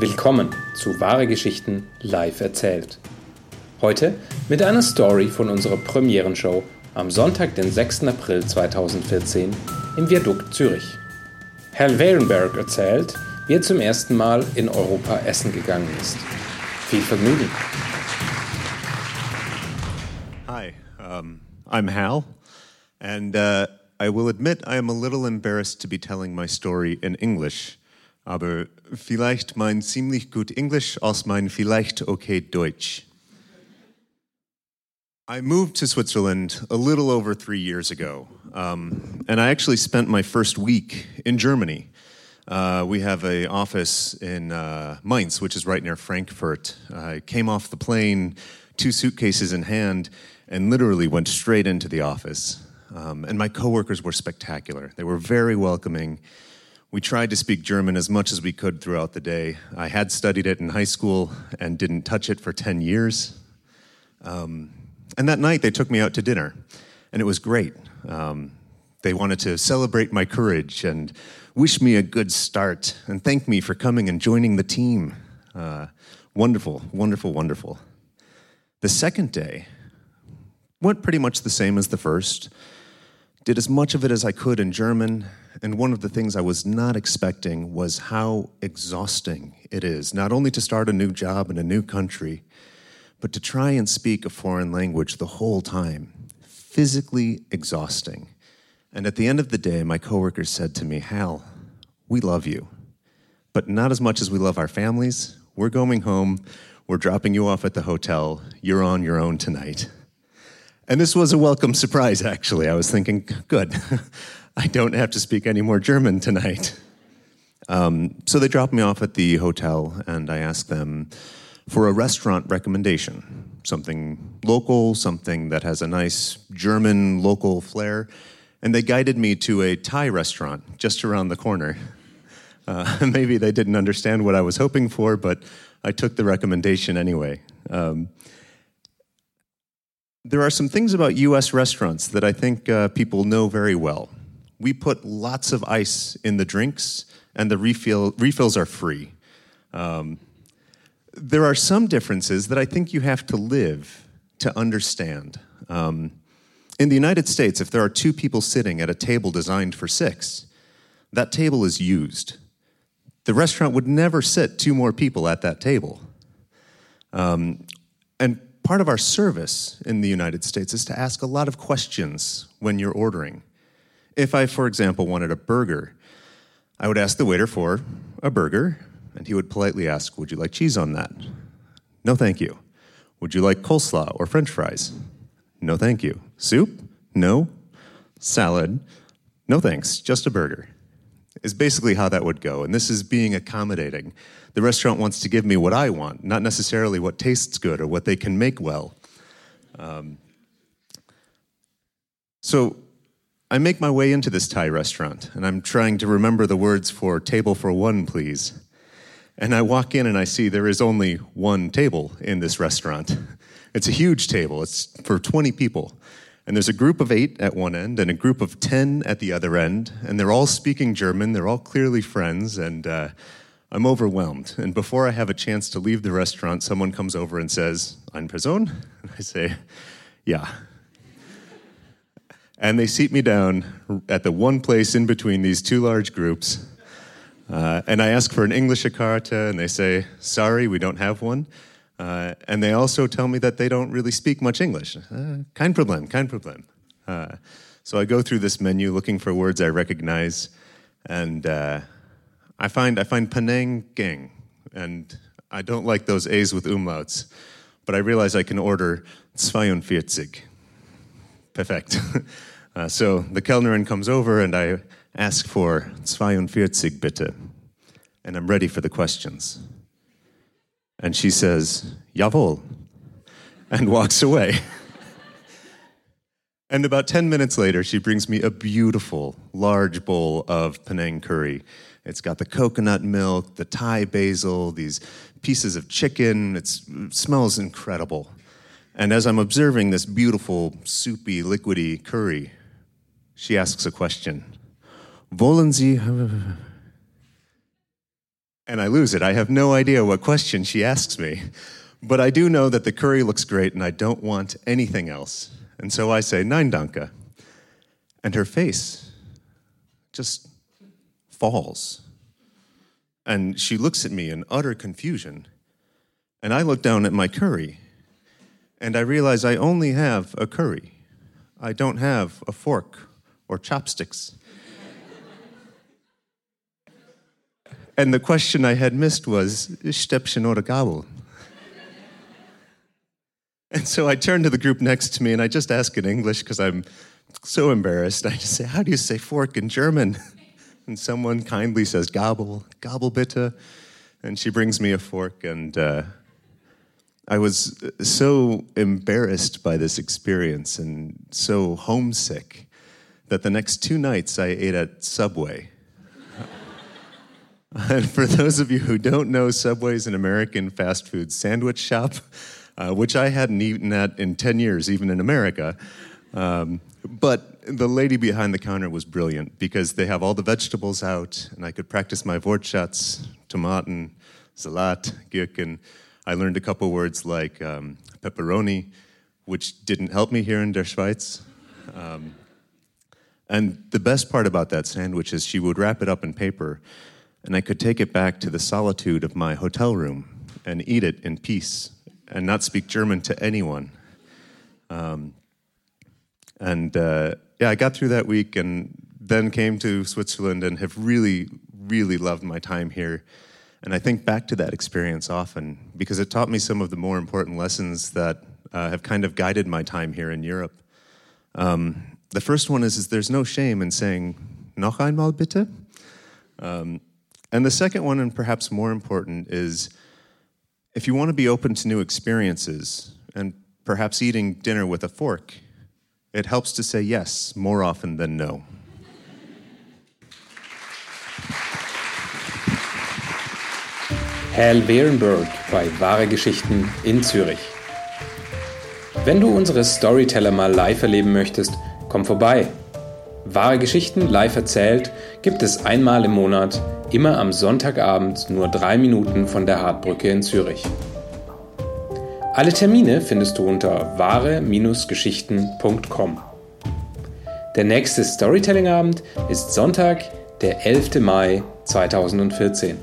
Willkommen zu Wahre Geschichten live erzählt. Heute mit einer Story von unserer Premierenshow am Sonntag, den 6. April 2014 im Viadukt Zürich. Herr Wehrenberg erzählt, wie er zum ersten Mal in Europa essen gegangen ist. Viel Vergnügen. Hi, um, I'm Hal, and uh, I will admit I am a little embarrassed to be telling my story in English, aber vielleicht mein ziemlich gut Englisch mein vielleicht okay Deutsch. I moved to Switzerland a little over three years ago, um, and I actually spent my first week in Germany. Uh, we have an office in uh, Mainz, which is right near Frankfurt. I came off the plane, two suitcases in hand, and literally went straight into the office. Um, and my coworkers were spectacular. They were very welcoming. We tried to speak German as much as we could throughout the day. I had studied it in high school and didn't touch it for 10 years. Um, and that night, they took me out to dinner, and it was great. Um, they wanted to celebrate my courage and wish me a good start and thank me for coming and joining the team. Uh, wonderful, wonderful, wonderful. The second day went pretty much the same as the first. Did as much of it as I could in German, and one of the things I was not expecting was how exhausting it is, not only to start a new job in a new country, but to try and speak a foreign language the whole time. Physically exhausting. And at the end of the day, my coworkers said to me, Hal, we love you, but not as much as we love our families. We're going home. We're dropping you off at the hotel. You're on your own tonight. And this was a welcome surprise, actually. I was thinking, good, I don't have to speak any more German tonight. Um, so they dropped me off at the hotel, and I asked them for a restaurant recommendation something local, something that has a nice German local flair and they guided me to a Thai restaurant just around the corner. Uh, maybe they didn't understand what I was hoping for, but I took the recommendation anyway. Um, there are some things about US restaurants that I think uh, people know very well. We put lots of ice in the drinks, and the refill, refills are free. Um, there are some differences that I think you have to live to understand. Um, in the United States, if there are two people sitting at a table designed for six, that table is used. The restaurant would never sit two more people at that table. Um, and part of our service in the United States is to ask a lot of questions when you're ordering. If I, for example, wanted a burger, I would ask the waiter for a burger, and he would politely ask, Would you like cheese on that? No, thank you. Would you like coleslaw or french fries? No, thank you. Soup? No. Salad? No, thanks. Just a burger. Is basically how that would go. And this is being accommodating. The restaurant wants to give me what I want, not necessarily what tastes good or what they can make well. Um, so I make my way into this Thai restaurant, and I'm trying to remember the words for table for one, please. And I walk in and I see there is only one table in this restaurant. It's a huge table, it's for 20 people. And there's a group of eight at one end and a group of 10 at the other end. And they're all speaking German, they're all clearly friends. And uh, I'm overwhelmed. And before I have a chance to leave the restaurant, someone comes over and says, Ein Person? And I say, Yeah. And they seat me down at the one place in between these two large groups. Uh, and I ask for an English Karte, and they say, Sorry, we don't have one. Uh, and they also tell me that they don't really speak much English. Uh, kein Problem, kein Problem. Uh, so I go through this menu looking for words I recognize, and uh, I find I find Penang Gang, and I don't like those A's with umlauts, but I realize I can order 42. Perfect. Uh, so the Kellnerin comes over, and I ask for 42 bitte, and I'm ready for the questions. And she says, Jawohl, and walks away. and about 10 minutes later, she brings me a beautiful, large bowl of Penang curry. It's got the coconut milk, the Thai basil, these pieces of chicken. It's, it smells incredible. And as I'm observing this beautiful, soupy, liquidy curry, she asks a question Wollen Sie? And I lose it. I have no idea what question she asks me. But I do know that the curry looks great and I don't want anything else. And so I say, Nein, danke. And her face just falls. And she looks at me in utter confusion. And I look down at my curry and I realize I only have a curry. I don't have a fork or chopsticks. And the question I had missed was, Stäbchen oder Gabel? And so I turn to the group next to me and I just ask in English because I'm so embarrassed. I just say, How do you say fork in German? And someone kindly says, Gabel, Gabel bitte. And she brings me a fork. And uh, I was so embarrassed by this experience and so homesick that the next two nights I ate at Subway. and for those of you who don't know, Subway is an American fast food sandwich shop uh, which I hadn't eaten at in 10 years, even in America. Um, but the lady behind the counter was brilliant because they have all the vegetables out, and I could practice my Wortschatz, Tomaten, Salat, Gherkin. I learned a couple words like um, pepperoni, which didn't help me here in der Schweiz. Um, and the best part about that sandwich is she would wrap it up in paper, and I could take it back to the solitude of my hotel room and eat it in peace and not speak German to anyone. Um, and uh, yeah, I got through that week and then came to Switzerland and have really, really loved my time here. And I think back to that experience often because it taught me some of the more important lessons that uh, have kind of guided my time here in Europe. Um, the first one is, is there's no shame in saying, noch einmal bitte. Um, and the second one, and perhaps more important, is if you want to be open to new experiences and perhaps eating dinner with a fork, it helps to say yes more often than no. Hal Behrenberg bei Wahre Geschichten in Zürich. Wenn du unsere Storyteller mal live erleben möchtest, komm vorbei. Wahre Geschichten live erzählt gibt es einmal im Monat immer am Sonntagabend nur drei Minuten von der Hartbrücke in Zürich. Alle Termine findest du unter wahre-geschichten.com. Der nächste Storytelling-Abend ist Sonntag, der 11. Mai 2014.